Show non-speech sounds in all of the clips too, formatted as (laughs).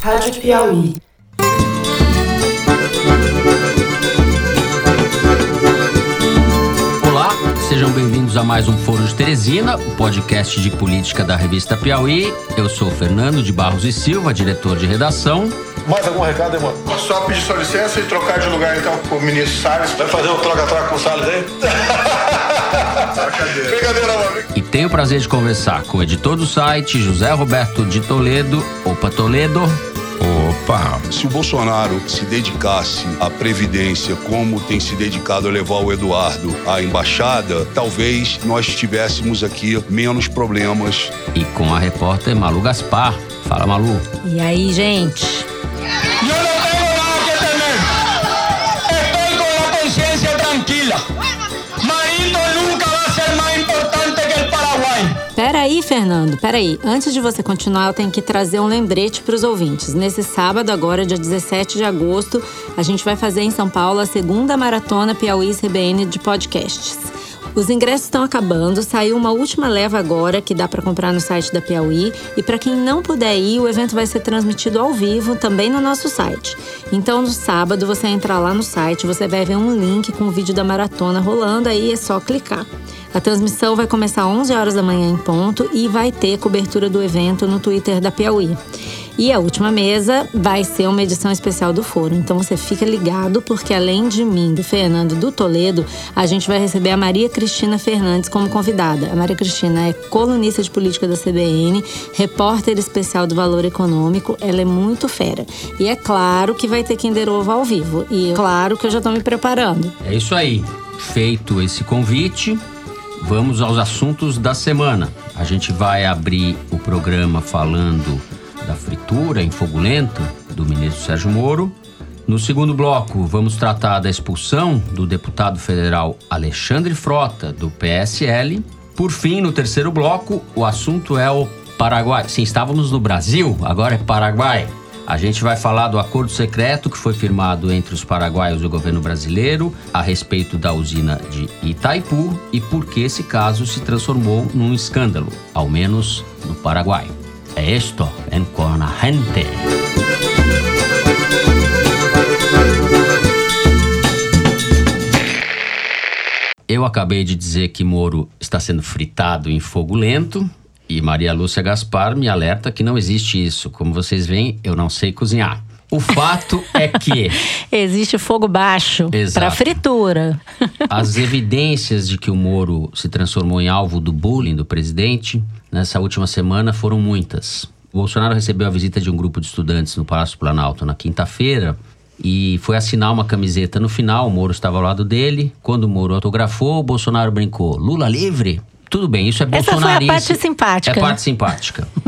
Rádio Piauí. Olá, sejam bem-vindos a mais um Foro de Teresina, o podcast de política da revista Piauí. Eu sou Fernando de Barros e Silva, diretor de redação. Mais algum recado, irmão? Só pedir sua licença e trocar de lugar então com o ministro Salles. Vai fazer um troca-troca com o Salles aí? Brincadeira, mano. E tenho o prazer de conversar com o editor do site, José Roberto de Toledo. Opa, Toledo. Opa! Se o Bolsonaro se dedicasse à Previdência como tem se dedicado a levar o Eduardo à embaixada, talvez nós tivéssemos aqui menos problemas. E com a repórter Malu Gaspar. Fala, Malu. E aí, gente? Yo Peraí, Fernando, peraí. Antes de você continuar, eu tenho que trazer um lembrete para os ouvintes. Nesse sábado, agora, dia 17 de agosto, a gente vai fazer em São Paulo a segunda maratona Piauí CBN de podcasts. Os ingressos estão acabando, saiu uma última leva agora que dá para comprar no site da Piauí. E para quem não puder ir, o evento vai ser transmitido ao vivo também no nosso site. Então, no sábado, você entra lá no site, você vai ver um link com o vídeo da maratona rolando, aí é só clicar. A transmissão vai começar às 11 horas da manhã em ponto e vai ter cobertura do evento no Twitter da Piauí. E a última mesa vai ser uma edição especial do Foro. Então você fica ligado, porque além de mim, do Fernando do Toledo, a gente vai receber a Maria Cristina Fernandes como convidada. A Maria Cristina é colunista de política da CBN, repórter especial do Valor Econômico. Ela é muito fera. E é claro que vai ter Kinder Ovo ao vivo. E é claro que eu já tô me preparando. É isso aí. Feito esse convite, vamos aos assuntos da semana. A gente vai abrir o programa falando da fritura em fogo lento do ministro Sérgio Moro. No segundo bloco, vamos tratar da expulsão do deputado federal Alexandre Frota, do PSL. Por fim, no terceiro bloco, o assunto é o Paraguai. Sim, estávamos no Brasil, agora é Paraguai. A gente vai falar do acordo secreto que foi firmado entre os paraguaios e o governo brasileiro a respeito da usina de Itaipu e por que esse caso se transformou num escândalo, ao menos no Paraguai. É Con a Gente. Eu acabei de dizer que Moro está sendo fritado em fogo lento e Maria Lúcia Gaspar me alerta que não existe isso. Como vocês veem, eu não sei cozinhar. O fato é que (laughs) Existe fogo baixo para fritura. (laughs) as evidências de que o Moro se transformou em alvo do bullying do presidente nessa última semana foram muitas. O Bolsonaro recebeu a visita de um grupo de estudantes no Palácio Planalto na quinta-feira e foi assinar uma camiseta no final. O Moro estava ao lado dele. Quando o Moro autografou, o Bolsonaro brincou: Lula livre? Tudo bem, isso é Essa foi a bolsonarista. parte simpática. É parte simpática. (laughs)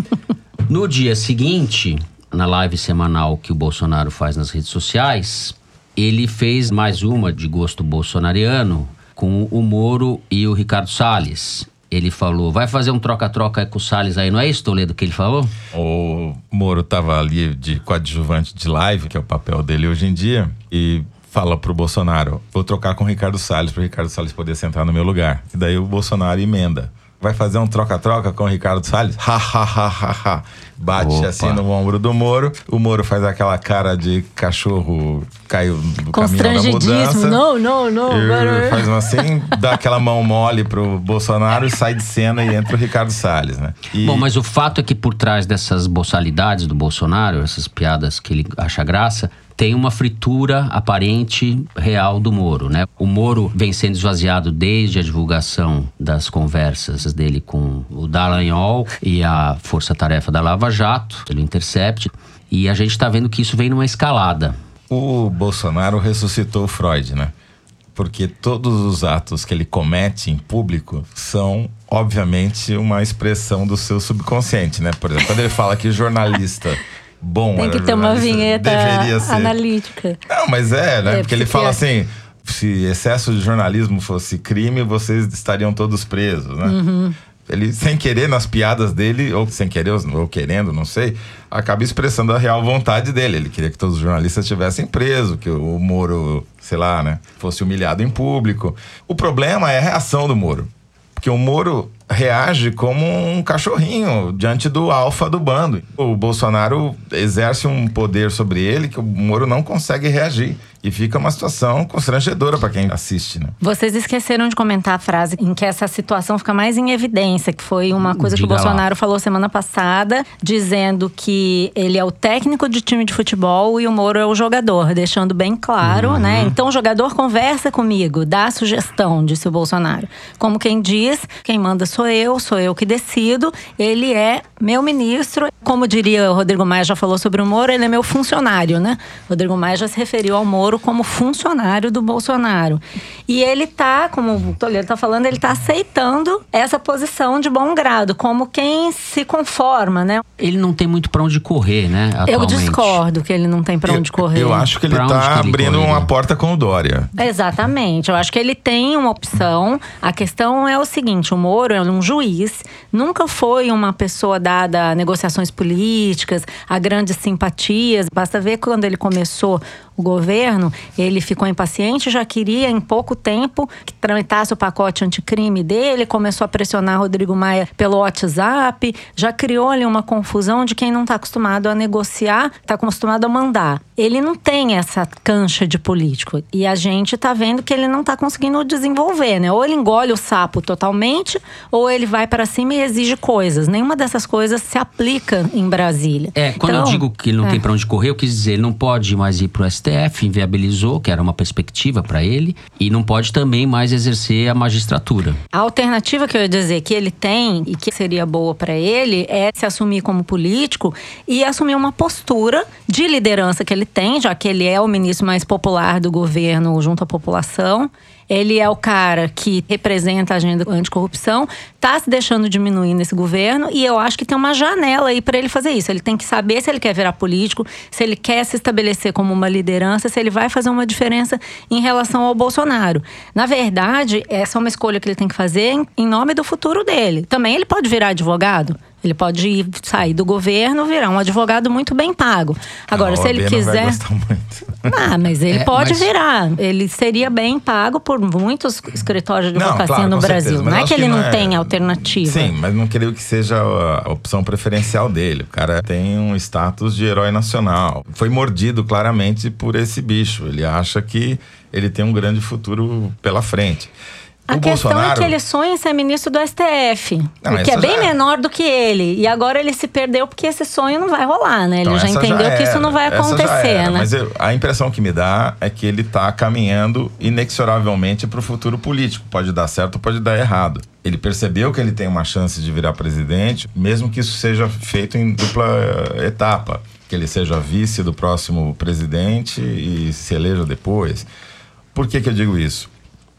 No dia seguinte, na live semanal que o Bolsonaro faz nas redes sociais, ele fez mais uma de gosto bolsonariano com o Moro e o Ricardo Salles. Ele falou: vai fazer um troca-troca com o Salles aí, não é isso, Toledo, que ele falou? O Moro tava ali de coadjuvante de live, que é o papel dele hoje em dia, e fala pro Bolsonaro: vou trocar com o Ricardo Salles, pro Ricardo Salles poder sentar no meu lugar. E daí o Bolsonaro emenda. Vai fazer um troca-troca com o Ricardo Salles? Ha, ha, ha, ha, ha. Bate Opa. assim no ombro do Moro. O Moro faz aquela cara de cachorro caiu do caminho da mudança. Não, não, não. E faz um assim, dá aquela mão mole pro Bolsonaro e sai de cena e entra o Ricardo Salles, né? E- Bom, mas o fato é que por trás dessas boçalidades do Bolsonaro, essas piadas que ele acha graça, tem uma fritura aparente real do Moro, né? O Moro vem sendo esvaziado desde a divulgação das conversas dele com o Dallagnol e a Força Tarefa da Lava Jato, pelo Intercept, e a gente está vendo que isso vem numa escalada. O Bolsonaro ressuscitou Freud, né? Porque todos os atos que ele comete em público são, obviamente, uma expressão do seu subconsciente, né? Por exemplo, quando ele fala que jornalista bom Tem era que ter uma vinheta analítica. Não, mas é, né? É, porque ele porque fala é- assim: se excesso de jornalismo fosse crime, vocês estariam todos presos, né? Uhum. Ele, sem querer, nas piadas dele, ou sem querer, ou querendo, não sei, acaba expressando a real vontade dele. Ele queria que todos os jornalistas estivessem presos, que o Moro, sei lá, né, fosse humilhado em público. O problema é a reação do Moro. Porque o Moro reage como um cachorrinho diante do alfa do bando. O Bolsonaro exerce um poder sobre ele que o Moro não consegue reagir. E fica uma situação constrangedora para quem assiste, né? Vocês esqueceram de comentar a frase em que essa situação fica mais em evidência, que foi uma coisa Diga que o Bolsonaro lá. falou semana passada, dizendo que ele é o técnico de time de futebol e o Moro é o jogador, deixando bem claro, né? Então o jogador conversa comigo, dá sugestão, disse o Bolsonaro. Como quem diz, quem manda sou eu, sou eu que decido, ele é meu ministro. Como diria o Rodrigo Maia já falou sobre o Moro, ele é meu funcionário, né? Rodrigo Maia já se referiu ao Moro como funcionário do Bolsonaro. E ele tá, como o Toledo tá falando, ele tá aceitando essa posição de bom grado, como quem se conforma, né? Ele não tem muito pra onde correr, né? Eu Atualmente. discordo que ele não tem pra onde correr. Eu acho que ele Pra tá que ele abrindo correria? uma porta com o Dória. Exatamente. Eu acho que ele tem uma opção. A questão é o seguinte: o Moro é um juiz, nunca foi uma pessoa dada a negociações políticas, a grandes simpatias. Basta ver quando ele começou o governo, ele ficou impaciente, já queria em pouco tempo que tramitasse o pacote anticrime dele, começou a pressionar Rodrigo Maia pelo WhatsApp, já criou ali uma confusão de quem não está acostumado a negociar, está acostumado a mandar. Ele não tem essa cancha de político e a gente está vendo que ele não está conseguindo desenvolver, né? Ou ele engole o sapo totalmente, ou ele vai para cima e exige coisas. Nenhuma dessas coisas se aplica em Brasília. É, quando eu Então, digo que ele não é. tem pra onde correr, eu quis dizer, ele não pode mais ir pro STF, inviabilizou, que era uma perspectiva pra ele, e não pode também mais exercer a magistratura. A alternativa que eu ia dizer que ele tem e que seria boa para ele é se assumir como político e assumir uma postura de liderança que ele tem, já que ele é o ministro mais popular do governo junto à população. Ele é o cara que representa a agenda anticorrupção, está se deixando diminuir nesse governo e eu acho que tem uma janela aí para ele fazer isso. Ele tem que saber se ele quer virar político, se ele quer se estabelecer como uma liderança, se ele vai fazer uma diferença em relação ao Bolsonaro. Na verdade, essa é uma escolha que ele tem que fazer em, nome do futuro dele. Também ele pode virar advogado. Ele pode ir, sair do governo, virar um advogado muito bem pago. Agora, se ele OAB não vai quiser. (laughs) Ah, mas ele É, pode mas- virar. Ele seria bem pago por muitos escritórios de advocacia claro, no Brasil. certeza, mas não é que ele que não, não é- tem alternativa. Sim, mas não creio que seja a opção preferencial dele. O cara tem um status de herói nacional. Foi mordido claramente por esse bicho. Ele acha que ele tem um grande futuro pela frente. A o questão Bolsonaro, é que ele sonha em ser ministro do STF. Não, que é bem já é. menor do que ele. E agora ele se perdeu porque esse sonho não vai rolar, né? Ele Então, já entendeu que isso não vai essa já acontecer, né? Mas eu- a impressão que me dá é que ele está caminhando inexoravelmente para o futuro político. Pode dar certo, pode dar errado. Ele percebeu que ele tem uma chance de virar presidente, mesmo que isso seja feito em dupla eh, etapa. Que ele seja vice do próximo presidente e se eleja depois. Por que, que eu digo isso?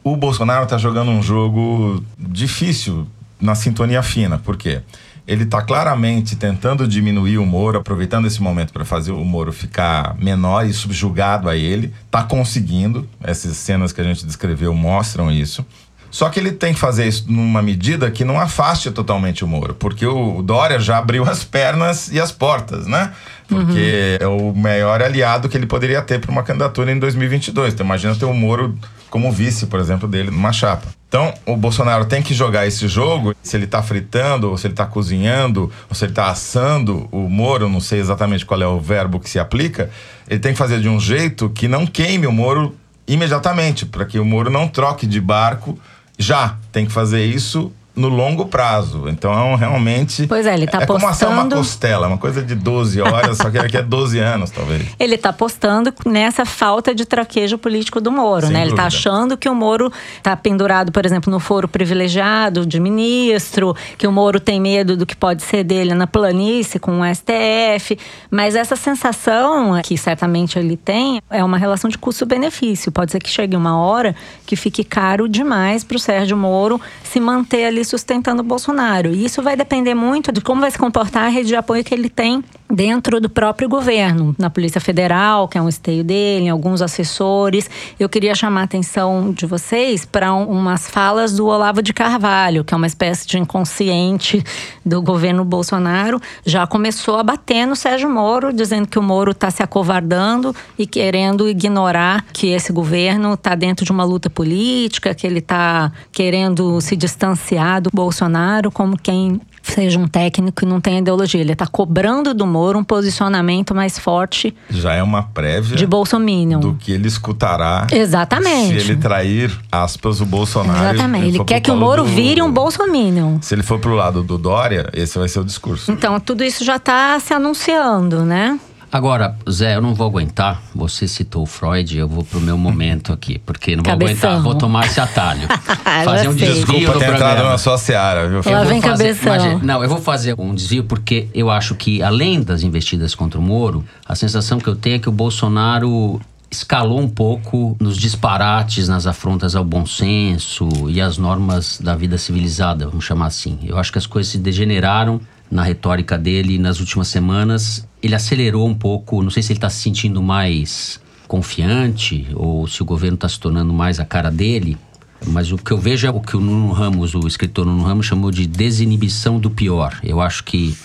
O Bolsonaro está jogando um jogo difícil na sintonia fina. Por quê? Ele está claramente tentando diminuir o Moro, aproveitando esse momento para fazer o Moro ficar menor e subjugado a ele. Está conseguindo. Essas cenas que a gente descreveu mostram isso. Só que ele tem que fazer isso numa medida que não afaste totalmente o Moro, porque o Dória já abriu as pernas e as portas, né? Porque é o maior aliado que ele poderia ter para uma candidatura em 2022. Então imagina ter o Moro como vice, por exemplo, dele numa chapa. Então, o Bolsonaro tem que jogar esse jogo, se ele tá fritando, ou se ele tá cozinhando, ou se ele tá assando o Moro, não sei exatamente qual é o verbo que se aplica, ele tem que fazer de um jeito que não queime o Moro imediatamente, para que o Moro não troque de barco já. Tem que fazer isso no longo prazo. Então, realmente. Pois é, ele tá É como assar uma apostando- costela, uma coisa de 12 horas, só que daqui a 12 anos, talvez. (laughs) Ele está apostando nessa falta de traquejo político do Moro, Sem né? Ele está dúvida. achando que o Moro está pendurado, por exemplo, no foro privilegiado de ministro, que o Moro tem medo do que pode ser dele na planície com o STF. Mas essa sensação que certamente ele tem é uma relação de custo-benefício. Pode ser que chegue uma hora que fique caro demais para o Sérgio Moro se manter ali sustentando o Bolsonaro. E isso vai depender muito de como vai se comportar a rede de apoio que ele tem dentro do próprio governo, na Polícia Federal, que é um esteio dele, em alguns assessores. Eu queria chamar a atenção de vocês para um, umas falas do Olavo de Carvalho, que é uma espécie de inconsciente do governo Bolsonaro, já começou a bater no Sérgio Moro, dizendo que o Moro está se acovardando e querendo ignorar que esse governo está dentro de uma luta política, que ele está querendo se distanciar do Bolsonaro como quem seja um técnico e não tenha ideologia. Ele está cobrando do Moro um posicionamento mais forte Já é uma prévia de Bolsominion. do que ele escutará Exatamente. se ele trair, aspas, o Bolsonaro. Exatamente. Ele for quer que o Moro do- vire um Bolsominion. Se ele for pro lado do Dória, esse vai ser o discurso. Então, tudo isso já está se anunciando, né? Agora, Zé, eu não vou aguentar. Você citou o Freud, eu vou pro meu momento aqui, porque não vou Cabeção. aguentar. Vou tomar esse atalho. (laughs) Fazer um desvio Desculpa ter entrado programa. na sua seara, viu? Lá Eu vou vem fazer- cabeção. imagina- não, eu vou fazer um desvio porque eu acho que, além das investidas contra o Moro, a sensação que eu tenho é que o Bolsonaro escalou um pouco nos disparates, nas afrontas ao bom senso e às normas da vida civilizada, vamos chamar assim. Eu acho que as coisas se degeneraram na retórica dele nas últimas semanas. Ele acelerou um pouco, não sei se ele está se sentindo mais confiante ou se o governo está se tornando mais a cara dele. Mas o que eu vejo é o que o Nuno Ramos, o escritor Nuno Ramos, chamou de desinibição do pior. Eu acho que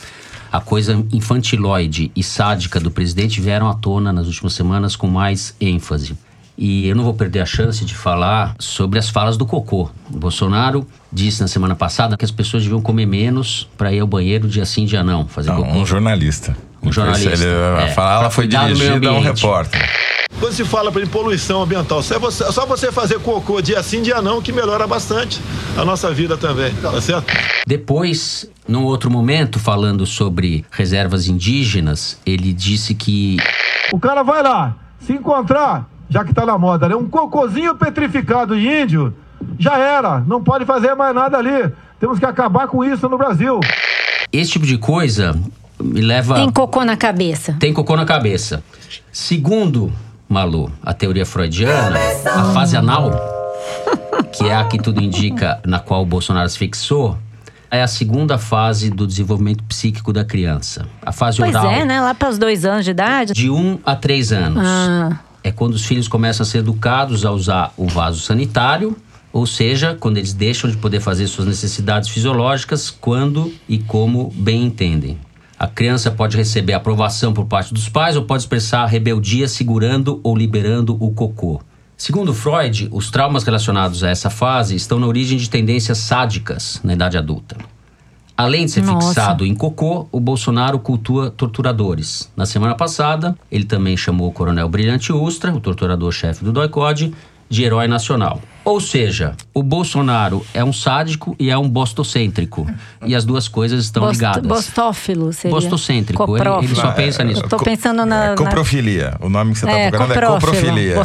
a coisa infantiloide e sádica do presidente vieram à tona nas últimas semanas com mais ênfase. E eu não vou perder a chance de falar sobre as falas do cocô. O Bolsonaro disse na semana passada que as pessoas deviam comer menos para ir ao banheiro dia sim, dia não, fazer Não, cocô. um jornalista. Um jornalista, Ele, é, fala, ela pra foi dirigida a um repórter. Quando se fala em poluição ambiental, só você, só você fazer cocô dia sim, dia não, que melhora bastante a nossa vida também, tá certo? Depois, num outro momento, falando sobre reservas indígenas, ele disse que O cara vai lá, se encontrar, já que tá na moda, né? Um cocôzinho petrificado de índio, já era. Não pode fazer mais nada ali. Temos que acabar com isso no Brasil. esse tipo de coisa me leva. Tem cocô na cabeça. tem cocô na cabeça. Segundo Malu, a teoria freudiana, a fase anal, que é a que tudo indica na qual o Bolsonaro se fixou, é a segunda fase do desenvolvimento psíquico da criança. A fase Pois oral. é, né? Lá para os dois anos de idade. De 1 um a 3 anos. Ah. É quando os filhos começam a ser educados a usar o vaso sanitário, ou seja, quando eles deixam de poder fazer suas necessidades fisiológicas quando e como bem entendem. A criança pode receber aprovação por parte dos pais ou pode expressar rebeldia segurando ou liberando o cocô. Segundo Freud, os traumas relacionados a essa fase estão na origem de tendências sádicas na idade adulta. Além de ser Nossa. fixado em cocô, o Bolsonaro cultua torturadores. Na semana passada, ele também chamou o coronel Brilhante Ustra, o torturador-chefe do DOI-CODE, de herói nacional. Ou seja, o Bolsonaro é um sádico e é um bostocêntrico. E as duas coisas estão Bost- ligadas. Bostófilo seria. Bostocêntrico. Ele, ele só pensa nisso. Eu tô pensando na... É na- coprofilia. O nome que você tá É, procurando é coprofilia.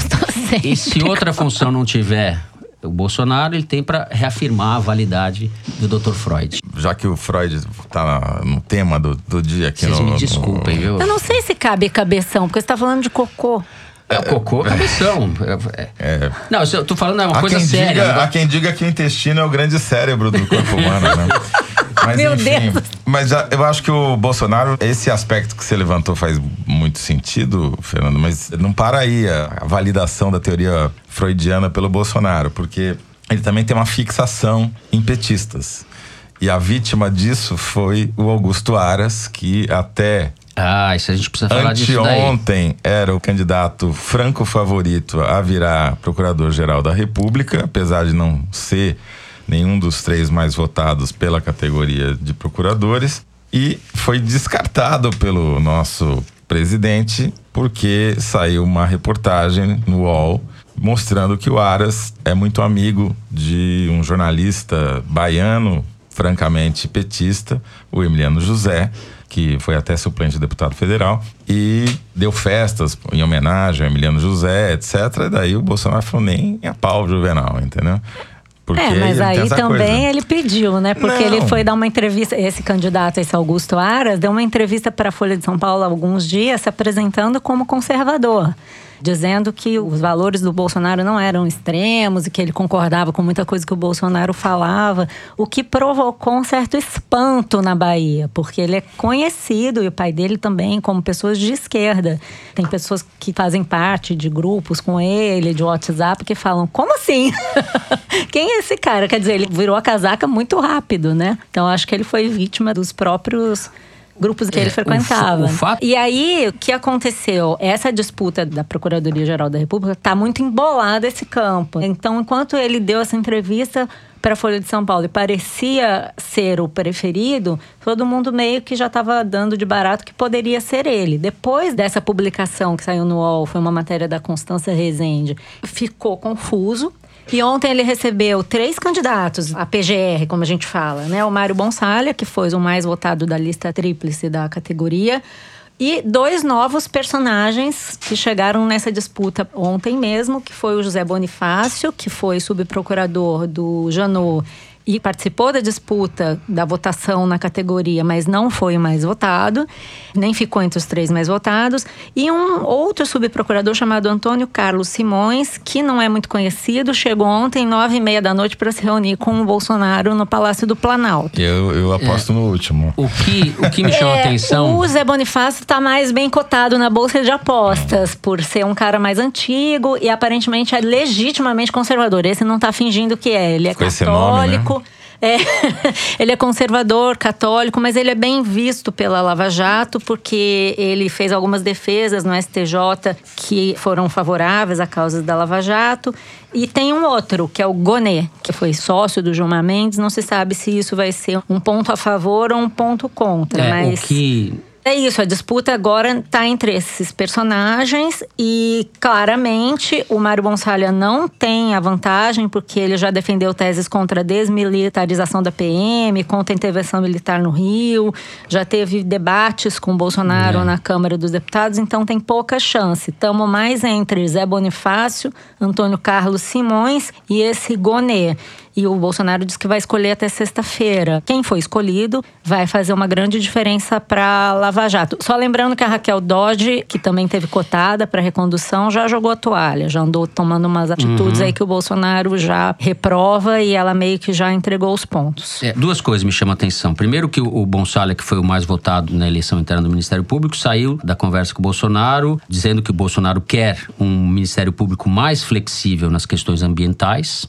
E se outra função não tiver o Bolsonaro, ele tem para reafirmar a validade do Dr. Freud. Já que o Freud tá no tema do, do dia aqui Vocês no, me no- desculpem, viu? Eu não sei se cabe cabeção, porque você tá falando de cocô. É o cocô, cabeção. É- é- Não, isso eu tô falando é uma Há coisa séria. diga, né? há quem diga que o intestino é o grande cérebro do corpo humano, né? (laughs) Mas, Meu enfim, Deus. Mas eu acho que o Bolsonaro, esse aspecto que você levantou faz muito sentido, Fernando, mas não para aí a, validação da teoria freudiana pelo Bolsonaro, porque ele também tem uma fixação em petistas. E a vítima disso foi o Augusto Aras, que até Ah, isso a gente precisa falar disso daí. Anteontem era o candidato franco favorito a virar procurador-geral da República, apesar de não ser nenhum dos três mais votados pela categoria de procuradores, e foi descartado pelo nosso presidente porque saiu uma reportagem no UOL mostrando que o Aras é muito amigo de um jornalista baiano, francamente petista, o Emiliano José, que foi até suplente de deputado federal, e deu festas em homenagem ao Emiliano José, etc. E daí o Bolsonaro falou nem a pau Juvenal, entendeu? Porque é, mas aí também coisa. ele pediu, né? Porque Não. ele foi dar uma entrevista, esse candidato, esse Augusto Aras, deu uma entrevista para a Folha de São Paulo há alguns dias, se apresentando como conservador. Dizendo que os valores do Bolsonaro não eram extremos e que ele concordava com muita coisa que o Bolsonaro falava, o que provocou um certo espanto na Bahia, porque ele é conhecido e o pai dele também como pessoas de esquerda. Tem pessoas que fazem parte de grupos com ele, de WhatsApp, que falam: como assim? (laughs) Quem é esse cara? Quer dizer, ele virou a casaca muito rápido, né? Então acho que ele foi vítima dos próprios grupos que É, ele o frequentava. fa- o fato- E aí, o que aconteceu? Essa disputa da Procuradoria-Geral da República está muito embolada esse campo. Então, enquanto ele deu essa entrevista para a Folha de São Paulo e parecia ser o preferido, todo mundo meio que já estava dando de barato que poderia ser ele. Depois dessa publicação que saiu no UOL, foi uma matéria da Constância Rezende, ficou confuso. E ontem ele recebeu três candidatos a PGR, como a gente fala, né? O Mário Bonsalha, que foi o mais votado da lista tríplice da categoria, e dois novos personagens que chegaram nessa disputa ontem mesmo, que foi o José Bonifácio, que foi subprocurador do Janot e participou da disputa da votação na categoria, mas não foi o mais votado, nem ficou entre os três mais votados, e um outro subprocurador chamado Antônio Carlos Simões, que não é muito conhecido, chegou ontem, nove e meia da noite, para se reunir com o Bolsonaro no Palácio do Planalto. Eu, eu aposto no último. O que, o que me chama a É, atenção. O Zé Bonifácio está mais bem cotado na bolsa de apostas, por ser um cara mais antigo e aparentemente é legitimamente conservador. Esse não está fingindo que é. Ele é Com esse nome, né? É, (laughs) ele é conservador, católico, mas ele é bem visto pela Lava Jato porque ele fez algumas defesas no STJ que foram favoráveis à causa da Lava Jato. E tem um outro, que é o Gonê, que foi sócio do Gilmar Mendes. Não se sabe se isso vai ser um ponto a favor ou um ponto contra, É, mas o que é isso, a disputa agora está entre esses personagens e claramente o Mário Bonsalha não tem a vantagem porque ele já defendeu teses contra a desmilitarização da PM, contra a intervenção militar no Rio, já teve debates com Bolsonaro É. na Câmara dos Deputados, então tem pouca chance. Estamos mais entre Zé Bonifácio, Antônio Carlos Simões e esse Gonê. E o Bolsonaro diz que vai escolher até sexta-feira. Quem foi escolhido vai fazer uma grande diferença para Lava Jato. Só lembrando que a Raquel Dodge, que também teve cotada para recondução, já jogou a toalha, já andou tomando umas atitudes aí que o Bolsonaro já reprova e ela meio que já entregou os pontos. É, duas coisas me chamam a atenção. Primeiro, que o, Bonsalha, que foi o mais votado na eleição interna do Ministério Público, saiu da conversa com o Bolsonaro, dizendo que o Bolsonaro quer um Ministério Público mais flexível nas questões ambientais.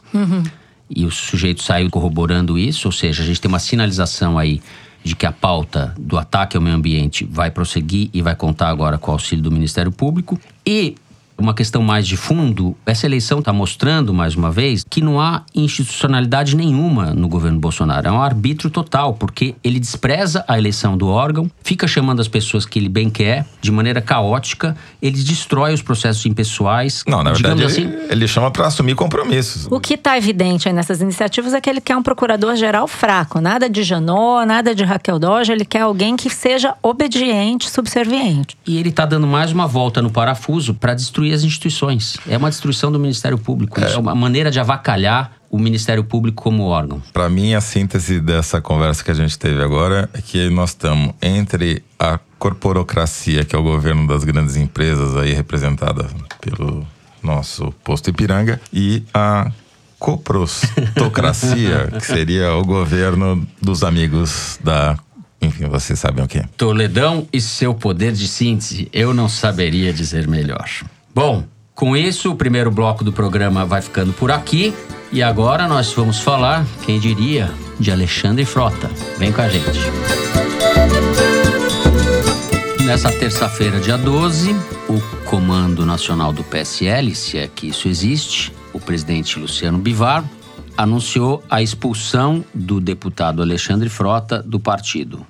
E o sujeito saiu corroborando isso, ou seja, a gente tem uma sinalização aí de que a pauta do ataque ao meio ambiente vai prosseguir e vai contar agora com o auxílio do Ministério Público. E uma questão mais de fundo, essa eleição está mostrando, mais uma vez, que não há institucionalidade nenhuma no governo Bolsonaro. É um arbítrio total, porque ele despreza a eleição do órgão, fica chamando as pessoas que ele bem quer, de maneira caótica, ele destrói os processos impessoais. Não, na verdade, ele, assim. ele chama para assumir compromissos. O que está evidente aí nessas iniciativas é que ele quer um procurador-geral fraco. Nada de Janot, nada de Raquel Dodge. Ele quer alguém que seja obediente, subserviente. E ele está dando mais uma volta no parafuso para destruir as instituições. É uma destruição do Ministério Público. É uma maneira de avacalhar o Ministério Público como órgão. Para mim, a síntese dessa conversa que a gente teve agora é que nós estamos entre a corporocracia, que é o governo das grandes empresas, aí representada pelo nosso posto Ipiranga, e a coprostocracia, (laughs) que seria o governo dos amigos da. Enfim, vocês sabem o que. Toledão e seu poder de síntese, eu não saberia dizer melhor. Bom, com isso, o primeiro bloco do programa vai ficando por aqui. E agora nós vamos falar, quem diria, de Alexandre Frota. Vem com a gente. Nessa terça-feira, dia 12, o Comando Nacional do PSL, se é que isso existe, o presidente Luciano Bivar, anunciou a expulsão do deputado Alexandre Frota do partido.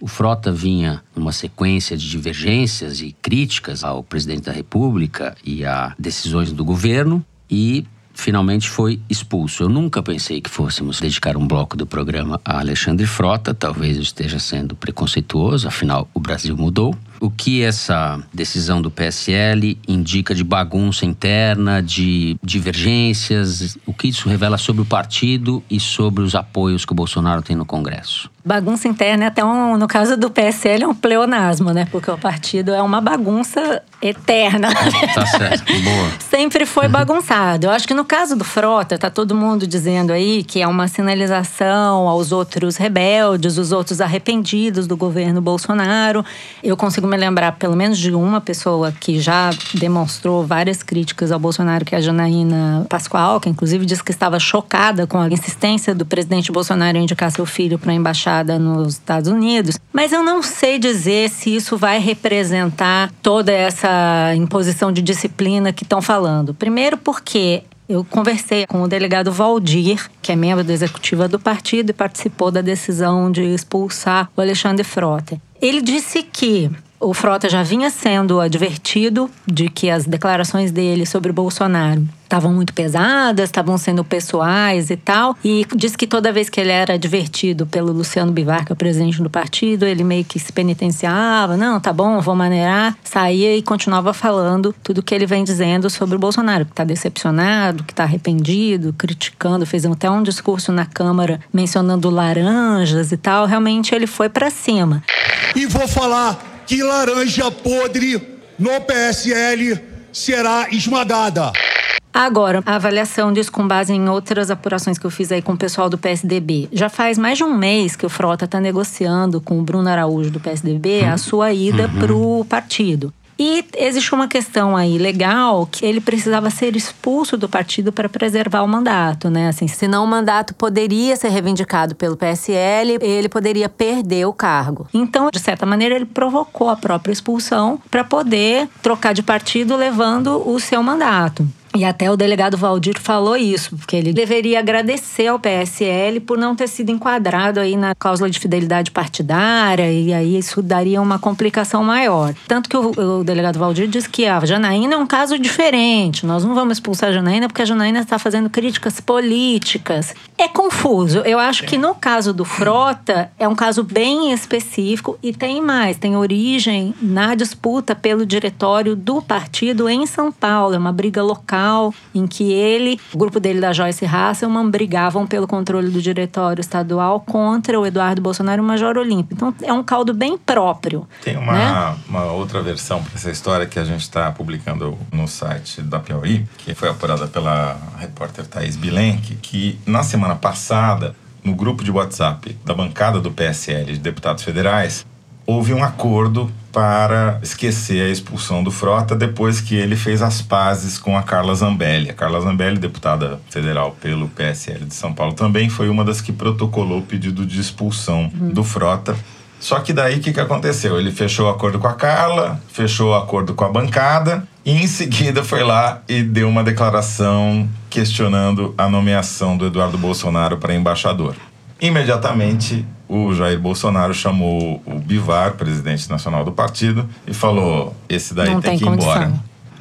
O Frota vinha numa sequência de divergências e críticas ao presidente da República e a decisões do governo e finalmente foi expulso. Eu nunca pensei que fôssemos dedicar um bloco do programa a Alexandre Frota, talvez eu esteja sendo preconceituoso, afinal o Brasil mudou. O que essa decisão do PSL indica de bagunça interna, de divergências? O que isso revela sobre o partido e sobre os apoios que o Bolsonaro tem no Congresso? Bagunça interna é até um, no caso do PSL é um pleonasmo, né? Porque o partido é uma bagunça eterna. (laughs) Tá certo, boa. Sempre foi bagunçado. Eu acho que no caso do Frota, tá todo mundo dizendo aí que é uma sinalização aos outros rebeldes, os outros arrependidos do governo Bolsonaro. Eu consigo me lembrar pelo menos de uma pessoa que já demonstrou várias críticas ao Bolsonaro, que é a Janaína Pascoal, que inclusive disse que estava chocada com a insistência do presidente Bolsonaro em indicar seu filho para a embaixada nos Estados Unidos. Mas eu não sei dizer se isso vai representar toda essa imposição de disciplina que estão falando. Primeiro, porque eu conversei com o delegado Valdir, que é membro da executiva do partido e participou da decisão de expulsar o Alexandre Frota. Ele disse que o Frota já vinha sendo advertido de que as declarações dele sobre o Bolsonaro estavam muito pesadas, estavam sendo pessoais e tal. E disse que toda vez que ele era advertido pelo Luciano Bivar, que é o presidente do partido, ele meio que se penitenciava, não, tá bom, vou maneirar, saía e continuava falando tudo que ele vem dizendo sobre o Bolsonaro, que está decepcionado, que está arrependido, criticando, fez até um discurso na Câmara mencionando laranjas e tal. Realmente ele foi para cima. E vou falar que laranja podre no PSL será esmagada. Agora, a avaliação disso com base em outras apurações que eu fiz aí com o pessoal do PSDB. Já faz mais de um mês que o Frota está negociando com o Bruno Araújo do PSDB a sua ida uhum. para o partido. E existe uma questão aí legal que ele precisava ser expulso do partido para preservar o mandato, né? Assim, senão o mandato poderia ser reivindicado pelo PSL, ele poderia perder o cargo. Então, de certa maneira, ele provocou a própria expulsão para poder trocar de partido levando o seu mandato. E até o delegado Valdir falou isso, porque ele deveria agradecer ao PSL por não ter sido enquadrado aí na cláusula de fidelidade partidária, e aí isso daria uma complicação maior. Tanto que o, o delegado Valdir disse que a Janaína é um caso diferente, nós não vamos expulsar a Janaína porque a Janaína está fazendo críticas políticas. É confuso. Eu acho que no caso do Frota, é um caso bem específico e tem mais, tem origem na disputa pelo diretório do partido em São Paulo, é uma briga local em que ele, o grupo dele da Joyce Hasselman, brigavam pelo controle do diretório estadual contra o Eduardo Bolsonaro e o Major Olímpio. Então é um caldo bem próprio. Tem uma, né? uma outra versão para essa história que a gente está publicando no site da Piauí, que foi apurada pela repórter Thaís Bilenque, que na semana passada, no grupo de WhatsApp da bancada do PSL de deputados federais, houve um acordo para esquecer a expulsão do Frota depois que ele fez as pazes com a Carla Zambelli. A Carla Zambelli, deputada federal pelo PSL de São Paulo, também foi uma das que protocolou o pedido de expulsão uhum. do Frota. Só que daí o que, que aconteceu? Ele fechou o acordo com a Carla, fechou o acordo com a bancada e em seguida foi lá e deu uma declaração questionando a nomeação do Eduardo Bolsonaro para embaixador. Imediatamente o Jair Bolsonaro chamou o Bivar, presidente nacional do partido, e falou: esse daí Não tem, tem que ir condição. embora.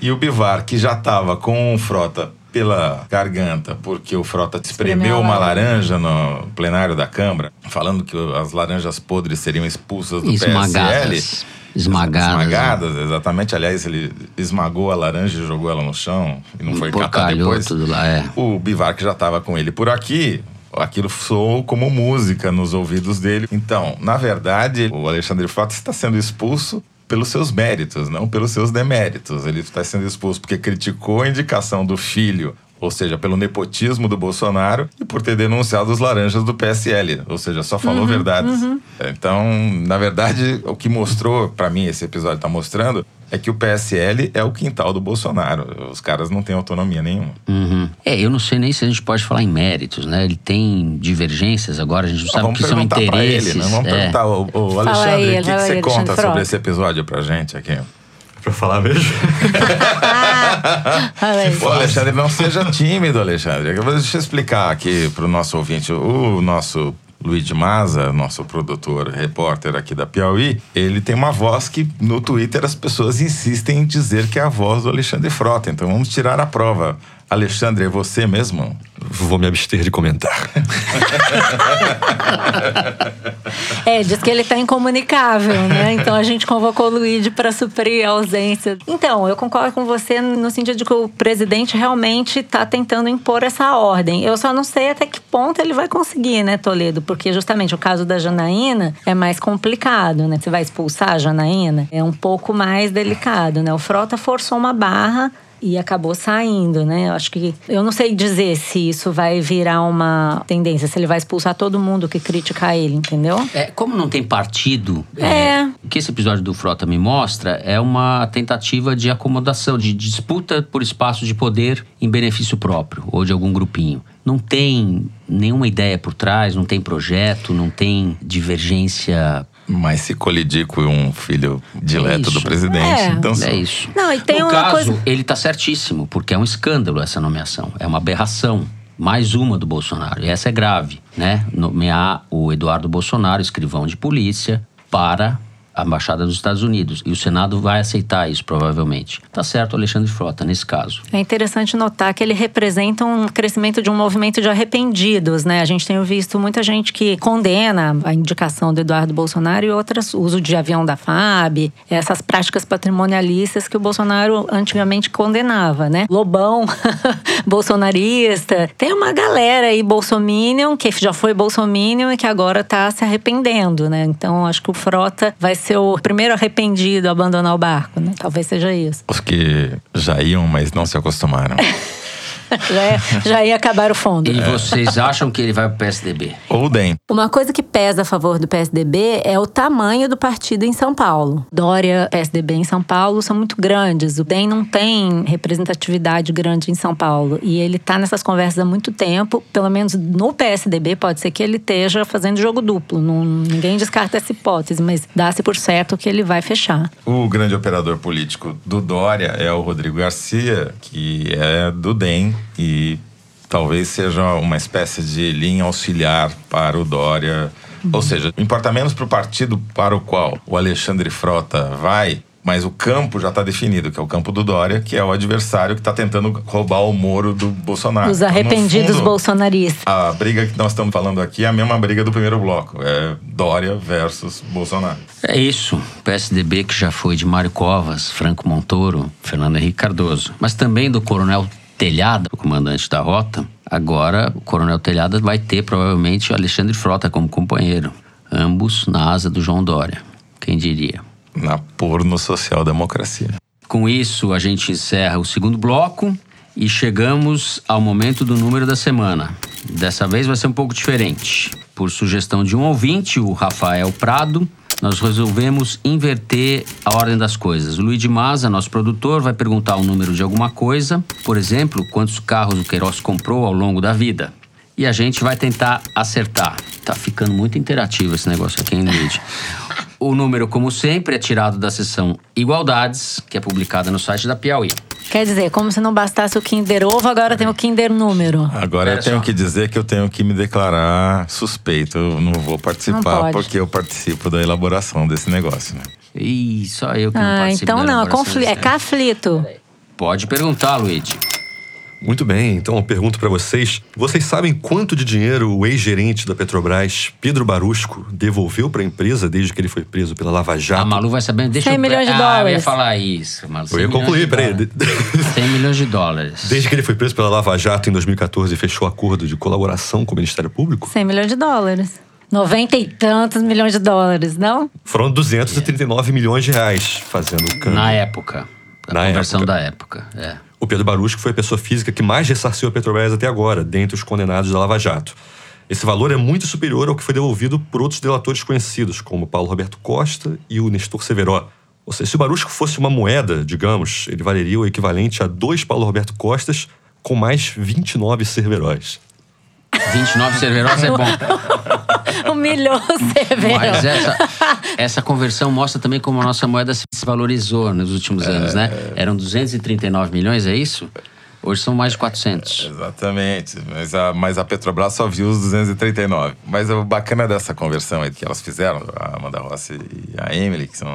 E o Bivar, que já estava com o Frota pela garganta, porque o Frota espremeu uma laranja no plenário da Câmara, falando que as laranjas podres seriam expulsas do PSL. Esmagadas. Esmagadas. Esmagadas, exatamente. Aliás, ele esmagou a laranja e jogou ela no chão e não foi catar depois. tudo lá, é. O Bivar, que já estava com ele por aqui, aquilo soou como música nos ouvidos dele. Então, na verdade, o Alexandre Frota está sendo expulso pelos seus méritos, não pelos seus deméritos. Ele está sendo expulso porque criticou a indicação do filho ou seja, pelo nepotismo do Bolsonaro e por ter denunciado os laranjas do PSL, ou seja, só falou verdades. Então, na verdade, o que mostrou, para mim, esse episódio está mostrando, é que o PSL é o quintal do Bolsonaro. Os caras não têm autonomia nenhuma. Uhum. É, eu não sei nem se a gente pode falar em méritos, né? Ele tem divergências agora, a gente não sabe o vamos que são perguntar pra interesses. ele, né? Vamos é. perguntar, Fala Alexandre, aí, o que, que você aí, conta Alexandre sobre Frota. esse episódio pra gente aqui? Pra falar mesmo? (laughs) Ô, Alexandre, não seja tímido, Alexandre. Deixa eu explicar aqui pro nosso ouvinte. O nosso Luiz Maza, nosso produtor, repórter aqui da Piauí, ele tem uma voz que no Twitter as pessoas insistem em dizer que é a voz do Alexandre Frota. Então vamos tirar a prova. Alexandre, é você mesmo? Vou me abster de comentar. (laughs) É, diz que ele tá incomunicável, né? Então a gente convocou o Luigi para suprir a ausência. Então, eu concordo com você no sentido de que o presidente realmente tá tentando impor essa ordem. Eu só não sei até que ponto ele vai conseguir, né, Toledo? Porque justamente o caso da Janaína é mais complicado, né? Você vai expulsar a Janaína? É um pouco mais delicado, né? O Frota forçou uma barra e acabou saindo, né? Eu acho que eu não sei dizer se isso vai virar uma tendência, se ele vai expulsar todo mundo que criticar ele, entendeu? É, como não tem partido, É. o que esse episódio do Frota me mostra é uma tentativa de acomodação, de disputa por espaço de poder em benefício próprio ou de algum grupinho. Não tem nenhuma ideia por trás, não tem projeto, não tem divergência. Mas se colidir com um filho dileto do isso. presidente, É. então É isso. Não, e tem no uma caso, coisa- ele tá certíssimo, porque é um escândalo essa nomeação. É uma aberração. Mais uma do Bolsonaro. E essa é grave, né? Nomear o Eduardo Bolsonaro, escrivão de polícia, para a Embaixada dos Estados Unidos. E o Senado vai aceitar isso, provavelmente. Tá certo, Alexandre Frota, nesse caso. É interessante notar que ele representa um crescimento de um movimento de arrependidos, né? A gente tem visto muita gente que condena a indicação do Eduardo Bolsonaro e outras, o uso de avião da FAB, essas práticas patrimonialistas que o Bolsonaro antigamente condenava, né? Lobão (laughs) bolsonarista. Tem uma galera aí bolsominion, que já foi bolsominion e que agora tá se arrependendo, né? Então acho que o Frota vai ser o primeiro arrependido a abandonar o barco, né? Talvez seja isso. os que já iam, mas não se acostumaram. (laughs) Já, é- já ia acabar o fundo. E vocês acham que ele vai pro PSDB? Ou o DEM. Uma coisa que pesa a favor do PSDB é o tamanho do partido em São Paulo. Dória, PSDB em São Paulo são muito grandes. O DEM não tem representatividade grande em São Paulo. E ele está nessas conversas há muito tempo. Pelo menos no PSDB, pode ser que ele esteja fazendo jogo duplo. Não- ninguém descarta essa hipótese, mas dá-se por certo que ele vai fechar. O grande operador político do Dória é o Rodrigo Garcia, que é do DEM e talvez seja uma espécie de linha auxiliar para o Dória. Ou seja, importa menos para o partido para o qual o Alexandre Frota vai, mas o campo já está definido, que é o campo do Dória, que é o adversário que está tentando roubar o Moro do Bolsonaro. Os Então, arrependidos fundo, bolsonaristas. A briga que nós estamos falando aqui é a mesma briga do primeiro bloco. É Dória versus Bolsonaro. É isso. PSDB que já foi de Mário Covas, Franco Montoro, Fernando Henrique Cardoso. Mas também do Coronel Telhada, o comandante da rota. Agora, o Coronel Telhada vai ter provavelmente o Alexandre Frota como companheiro. Ambos na asa do João Dória. Quem diria? Na porno social-democracia. Com isso, a gente encerra o segundo bloco e chegamos ao momento do número da semana. Dessa vez vai ser um pouco diferente. Por sugestão de um ouvinte, o Rafael Prado, nós resolvemos inverter a ordem das coisas. O Luiz Maza, nosso produtor, vai perguntar o número de alguma coisa, por exemplo, quantos carros o Queiroz comprou ao longo da vida. E a gente vai tentar acertar. Tá ficando muito interativo esse negócio aqui, hein, Luiz? (laughs) O número, como sempre, é tirado da seção Igualdades, que é publicada no site da Piauí. Quer dizer, como se não bastasse o Kinder Ovo, agora tem o Kinder Número. Agora eu tenho que dizer que eu tenho que me declarar suspeito. Eu não vou Não participar pode. porque eu participo da elaboração desse negócio, né? Ih, só eu que não Ah, participo então da não, é, elaboração confli desse é conflito. Pode perguntar, Luigi. Muito bem, então eu pergunto pra vocês: vocês sabem quanto de dinheiro o ex-gerente da Petrobras, Pedro Barusco, devolveu pra empresa desde que ele foi preso pela Lava Jato? A Malu vai saber. Deixa 100 eu... milhões de ah, eu ia dólares. falar isso, Malu. Eu 100 ia concluir, de peraí. dólares. (laughs) 100 milhões de dólares. Desde que ele foi preso pela Lava Jato em 2014 e fechou acordo de colaboração com o Ministério Público, 100 milhões de dólares. 90 e tantos milhões de dólares, não? foram 239 milhões de reais fazendo o câmbio. Na época. A Na conversão época. da época. É. O Pedro Barusco foi a pessoa física que mais ressarciu a Petrobras até agora, dentre os condenados da Lava Jato. Esse valor é muito superior ao que foi devolvido por outros delatores conhecidos, como Paulo Roberto Costa e o Nestor Severó. Ou seja, se o Barusco fosse uma moeda, digamos, ele valeria o equivalente a dois Paulo Roberto Costas com mais 29 Cerveróis. 29 Cerveros é bom. Humilhou (laughs) o Severo. Mas essa, essa conversão mostra também como a nossa moeda se valorizou nos últimos anos, né? Eram 239 milhões, é isso? Hoje são mais de 400. Exatamente. Mas a, mas a Petrobras só viu os 239. Mas o bacana dessa conversão aí que elas fizeram, a Amanda Rossi e a Emily, que são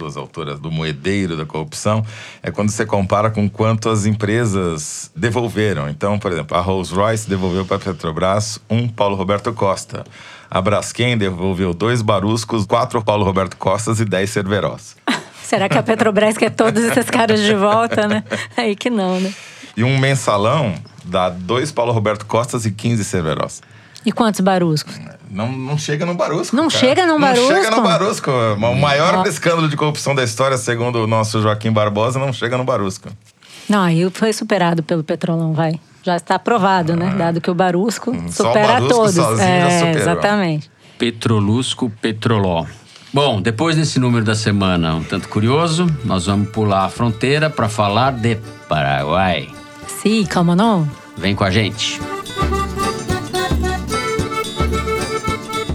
duas autoras do Moedeiro da Corrupção, é quando você compara com quanto as empresas devolveram. Então, por exemplo, a Rolls-Royce devolveu para a Petrobras um Paulo Roberto Costa. A Braskem devolveu dois Baruscos, quatro Paulo Roberto Costas e dez Cerverós. (laughs) Será que a Petrobras quer todos esses caras de volta, né? Aí que não, né? E um mensalão dá dois Paulo Roberto Costas e 15 Cerverós. E quantos baruscos? Não, não chega no Barusco. Não cara. chega no Barusco? Não chega no Barusco. O maior Ó. escândalo de corrupção da história, segundo o nosso Joaquim Barbosa, não chega no Barusco. Não, aí foi superado pelo Petrolão, vai. Já está aprovado, né? Dado que o Barusco Ah. Só o supera Barusco todos. sozinho já é, superou. exatamente. Petrolusco Petroló. Bom, depois desse número da semana um tanto curioso, nós vamos pular a fronteira para falar de Paraguai. Sim, como não? Vem com a gente.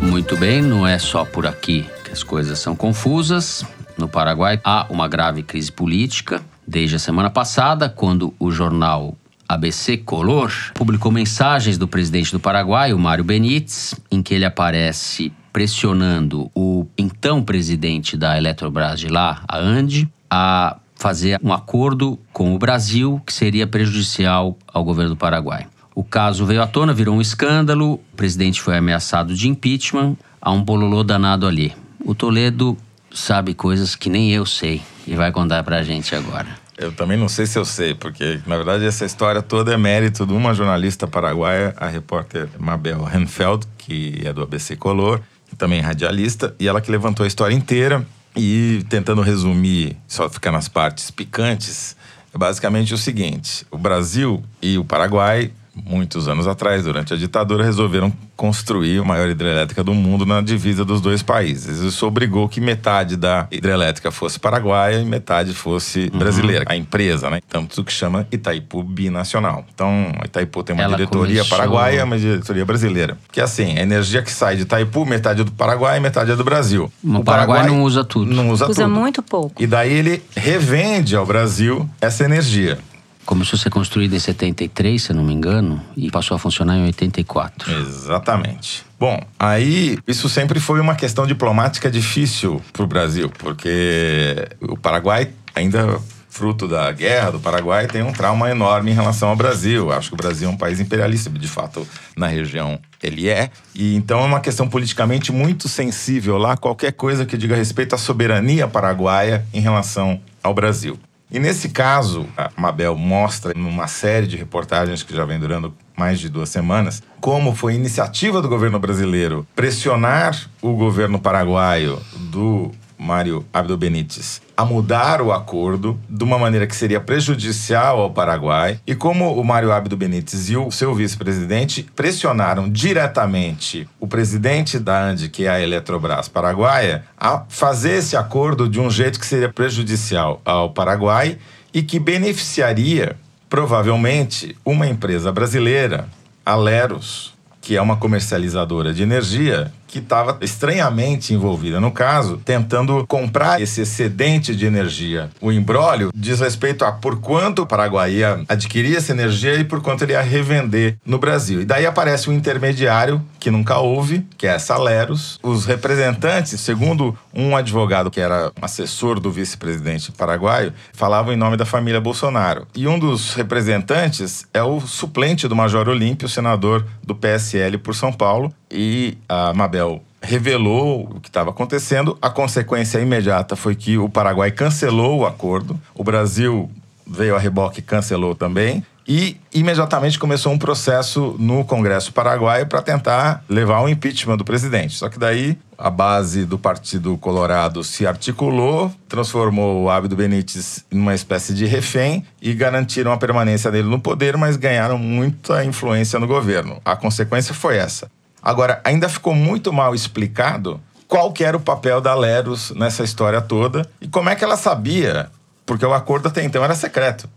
Muito bem, não é só por aqui que as coisas são confusas. No Paraguai há uma grave crise política desde a semana passada, quando o jornal ABC Color publicou mensagens do presidente do Paraguai, o Mário Benítez, em que ele aparece pressionando o então presidente da Eletrobras de lá, a Andi, a fazer um acordo com o Brasil que seria prejudicial ao governo do Paraguai. O caso veio à tona, virou um escândalo, o presidente foi ameaçado de impeachment, há um bololô danado ali. O Toledo sabe coisas que nem eu sei e vai contar pra gente agora. Eu também não sei se eu sei, porque na verdade essa história toda é mérito de uma jornalista paraguaia, a repórter Mabel Renfeld, que é do ABC Color, também é radialista, e ela que levantou a história inteira e tentando resumir, só ficar nas partes picantes, é basicamente o seguinte: o Brasil e o Paraguai muitos anos atrás, durante a ditadura, resolveram construir a maior hidrelétrica do mundo na divisa dos dois países. Isso obrigou que metade da hidrelétrica fosse paraguaia e metade fosse brasileira. A empresa, né? Tanto que chama Itaipu Binacional. Então, Itaipu tem uma Ela diretoria começou- paraguaia e uma diretoria brasileira. Que assim, a energia que sai de Itaipu, metade é do Paraguai e metade é do Brasil. O Paraguai não usa tudo. Não usa, Usa tudo. muito pouco. E daí ele revende ao Brasil essa energia. Começou a ser construído em 73, se eu não me engano, e passou a funcionar em 84. Exatamente. Bom, aí isso sempre foi uma questão diplomática difícil para o Brasil, porque o Paraguai, ainda fruto da guerra do Paraguai, tem um trauma enorme em relação ao Brasil. Acho que o Brasil é um país imperialista, de fato, na região ele é. E então é uma questão politicamente muito sensível lá, qualquer coisa que diga respeito à soberania paraguaia em relação ao Brasil. E nesse caso, a Mabel mostra numa série de reportagens que já vem durando mais de duas semanas, como foi iniciativa do governo brasileiro pressionar o governo paraguaio do Mário Abdo Benítez a mudar o acordo de uma maneira que seria prejudicial ao Paraguai e como o Mário Abdo Benítez e o seu vice-presidente pressionaram diretamente o presidente da ANDI, que é a Eletrobras paraguaia, a fazer esse acordo de um jeito que seria prejudicial ao Paraguai e que beneficiaria provavelmente uma empresa brasileira, a Leros, que é uma comercializadora de energia que estava estranhamente envolvida no caso, tentando comprar esse excedente de energia. O embrólio diz respeito a por quanto o Paraguai ia adquirir essa energia e por quanto ele ia revender no Brasil. E daí aparece um intermediário que nunca houve, que é essa Leros. Os representantes, segundo um advogado que era assessor do vice-presidente paraguaio, falavam em nome da família Bolsonaro. E um dos representantes é o suplente do Major Olímpio, senador do PSL por São Paulo, e a Mabel revelou o que estava acontecendo. A consequência imediata foi que o Paraguai cancelou o acordo, o Brasil veio a reboque e cancelou também. E imediatamente começou um processo no Congresso Paraguaio para tentar levar o impeachment do presidente. Só que daí a base do Partido Colorado se articulou, transformou o Abdo Benítez em uma espécie de refém e garantiram a permanência dele no poder, mas ganharam muita influência no governo. A consequência foi essa. Agora, ainda ficou muito mal explicado qual que era o papel da Leros nessa história toda e como é que ela sabia, porque o acordo até então era secreto.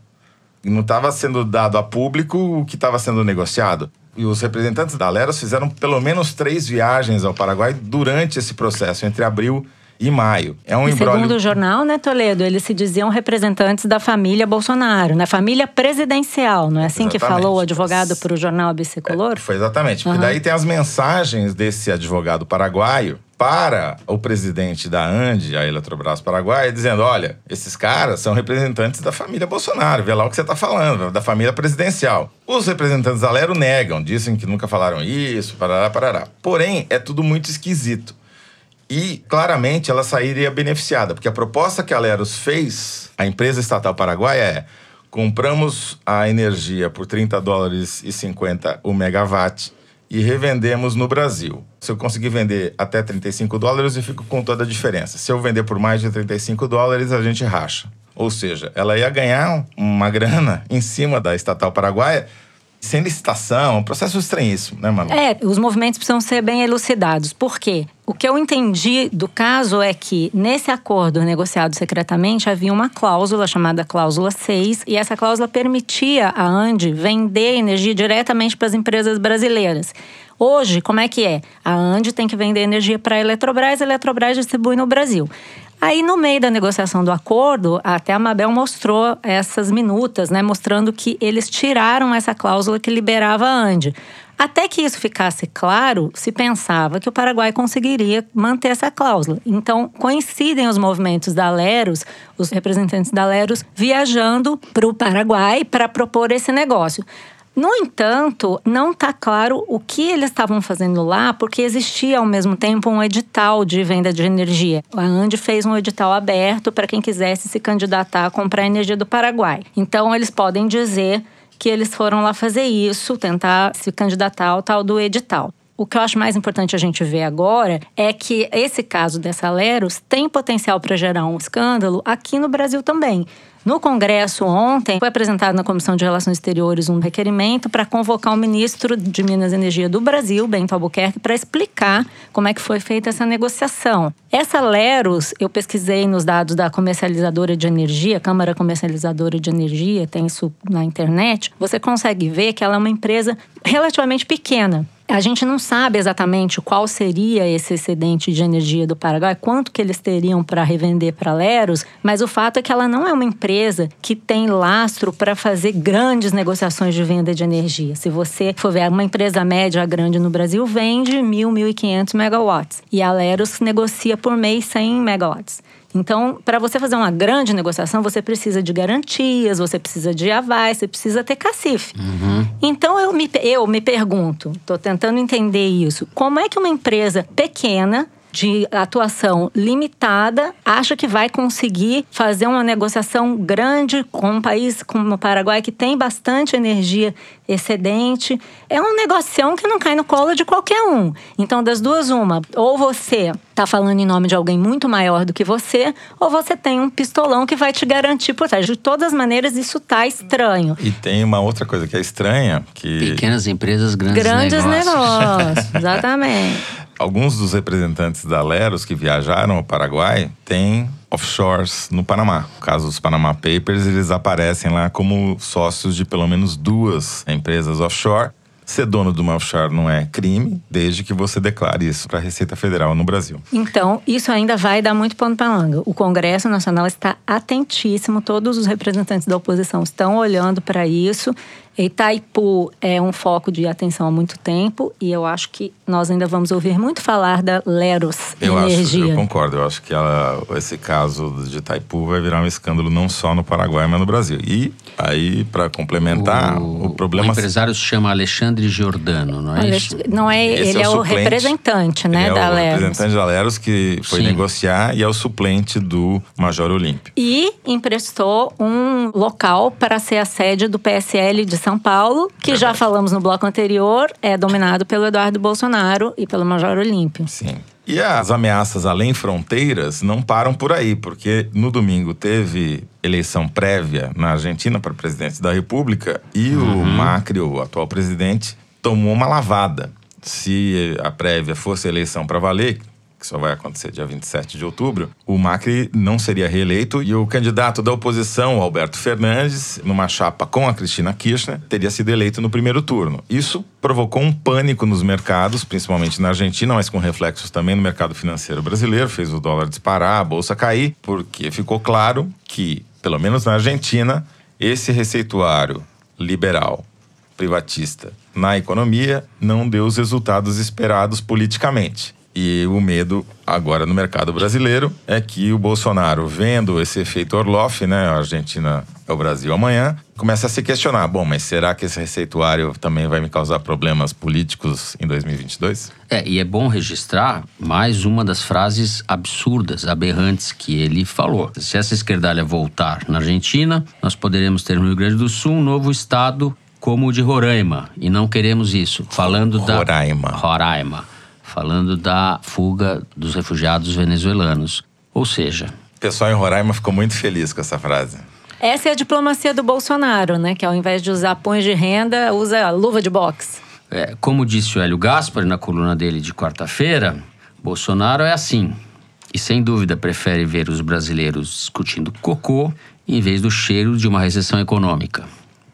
E não estava sendo dado a público o que estava sendo negociado. E os representantes da Leros fizeram pelo menos três viagens ao Paraguai durante esse processo, entre abril e maio. É um E embrólio segundo o jornal, né, Toledo, eles se diziam representantes da família Bolsonaro, né? Família presidencial, não é assim que Exatamente. falou o advogado para o jornal ABC Color? Foi exatamente. Porque Aham. daí tem as mensagens desse advogado paraguaio para o presidente da ANDE, a Eletrobras Paraguai, dizendo: olha, esses caras são representantes da família Bolsonaro, vê lá o que você está falando, da família presidencial. Os representantes da Lero negam, dizem que nunca falaram isso, parará, parará. Porém, é tudo muito esquisito. E claramente ela sairia beneficiada, porque a proposta que a Leros fez, a empresa estatal paraguaia, é compramos a energia por 30 dólares e 50 o megawatt e revendemos no Brasil. Se eu conseguir vender até 35 dólares, eu fico com toda a diferença. Se eu vender por mais de 35 dólares, a gente racha. Ou seja, ela ia ganhar uma grana em cima da estatal paraguaia sem licitação, um processo estranhíssimo, né, Manu? É, os movimentos precisam ser bem elucidados. Por quê? O que eu entendi do caso é que, nesse acordo negociado secretamente, havia uma cláusula chamada cláusula 6, e essa cláusula permitia a ANDE vender energia diretamente para as empresas brasileiras. Hoje, como é que é? A ANDE tem que vender energia para a Eletrobras, a Eletrobras distribui no Brasil. Aí, no meio da negociação do acordo, até a Mabel mostrou essas minutas, né? Mostrando que eles tiraram essa cláusula que liberava a ANDE. Até que isso ficasse claro, se pensava que o Paraguai conseguiria manter essa cláusula. Então, coincidem os movimentos da Leros, os representantes da Leros, viajando para o Paraguai para propor esse negócio. No entanto, não está claro o que eles estavam fazendo lá, porque existia ao mesmo tempo um edital de venda de energia. A Ande fez um edital aberto para quem quisesse se candidatar a comprar energia do Paraguai. Então, eles podem dizer que eles foram lá fazer isso, tentar se candidatar ao tal do edital. O que eu acho mais importante a gente ver agora é que esse caso dessa Leros tem potencial para gerar um escândalo aqui no Brasil também. No Congresso ontem foi apresentado na Comissão de Relações Exteriores um requerimento para convocar o ministro de Minas e Energia do Brasil, Bento Albuquerque, para explicar como é que foi feita essa negociação. Essa Leros, eu pesquisei nos dados da comercializadora de energia, Câmara Comercializadora de Energia, tem isso na internet. Você consegue ver que ela é uma empresa relativamente pequena. A gente não sabe exatamente qual seria esse excedente de energia do Paraguai, quanto que eles teriam para revender para Leros, mas o fato é que ela não é uma empresa que tem lastro para fazer grandes negociações de venda de energia. Se você for ver, uma empresa média grande no Brasil vende 1.000, 1.500 megawatts e a Leros negocia por mês 100 megawatts. Então, para você fazer uma grande negociação, você precisa de garantias, você precisa de avais, você precisa ter cacife. Uhum. Então, eu me, eu me pergunto, estou tentando entender isso, como é que uma empresa pequena de atuação limitada acha que vai conseguir fazer uma negociação grande com um país como o Paraguai que tem bastante energia excedente. É um negocião que não cai no colo de qualquer um. Então, das duas, uma, ou você está falando em nome de alguém muito maior do que você, ou você tem um pistolão que vai te garantir por trás. De todas as maneiras, isso tá estranho. E tem uma outra coisa que é estranha, que Pequenas empresas, grandes, Grandes negócios. negócios, exatamente. (laughs) alguns dos representantes da Leros que viajaram ao Paraguai têm offshores no Panamá. No caso dos Panama Papers, eles aparecem lá como sócios de pelo menos duas empresas offshore. Ser dono de uma offshore não é crime, desde que você declare isso para a Receita Federal no Brasil. Então, isso ainda vai dar muito pano para manga. O Congresso Nacional está atentíssimo, todos os representantes da oposição estão olhando para isso. Itaipu é um foco de atenção há muito tempo e eu acho que nós ainda vamos ouvir muito falar da Leros Eu acho, Energia. eu concordo. Eu acho que ela- esse caso de Itaipu vai virar um escândalo não só no Paraguai, mas no Brasil. E aí, para complementar, o, O problema empresário se chama Alexandre Giordano, não é isso? não é, Esse ele é é o o, suplente. representante, né, ele é da o Leros. representante da Leros que foi Sim. negociar e é o suplente do Major Olímpio. E emprestou um local para ser a sede do PSL de São Paulo, que já falamos no bloco anterior, é dominado pelo Eduardo Bolsonaro e pelo Major Olímpio. Sim. E as ameaças além fronteiras não param por aí, porque no domingo teve eleição prévia na Argentina para presidente da República e o Macri, o atual presidente, tomou uma lavada. Se a prévia fosse eleição para valer, que só vai acontecer dia 27 de outubro, o Macri não seria reeleito e o candidato da oposição, Alberto Fernandes, numa chapa com a Cristina Kirchner, teria sido eleito no primeiro turno. Isso provocou um pânico nos mercados, principalmente na Argentina, mas com reflexos também no mercado financeiro brasileiro, fez o dólar disparar, a bolsa cair, porque ficou claro que, pelo menos na Argentina, esse receituário liberal privatista na economia não deu os resultados esperados politicamente. E o medo agora no mercado brasileiro é que o Bolsonaro, vendo esse efeito Orloff, né, a Argentina é o Brasil amanhã, começa a se questionar: bom, mas será que esse receituário também vai me causar problemas políticos em 2022? É, e é bom registrar mais uma das frases absurdas, aberrantes que ele falou. Se essa esquerdalha voltar na Argentina, nós poderemos ter no Rio Grande do Sul um novo estado como o de Roraima. E não queremos isso. Falando da. Roraima. Roraima. Falando da fuga dos refugiados venezuelanos. Ou seja, O pessoal em Roraima ficou muito feliz com essa frase. Essa é a diplomacia do Bolsonaro, né? Que ao invés de usar pões de renda, usa luva de boxe. É, como disse o Hélio Gaspar na coluna dele de quarta-feira, Bolsonaro é assim. E sem dúvida prefere ver os brasileiros discutindo cocô em vez do cheiro de uma recessão econômica.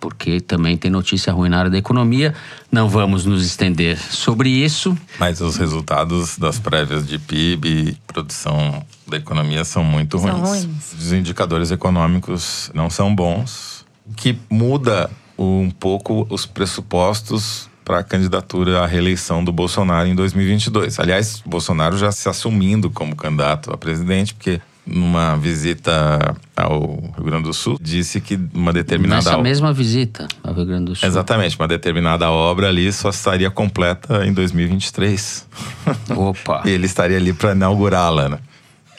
Porque também tem notícia ruim na área da economia. Não vamos nos estender sobre isso. Mas os resultados das prévias de PIB e produção da economia são muito São ruins. ruins. Os indicadores econômicos não são bons, o que muda um pouco os pressupostos para a candidatura à reeleição do Bolsonaro em 2022. Aliás, Bolsonaro já se assumindo como candidato a presidente, porque numa visita ao Rio Grande do Sul disse que uma determinada Nessa mesma visita ao Rio Grande do Sul. Exatamente, uma determinada obra ali só estaria completa em 2023. Opa! (laughs) e ele estaria ali para inaugurá-la, né?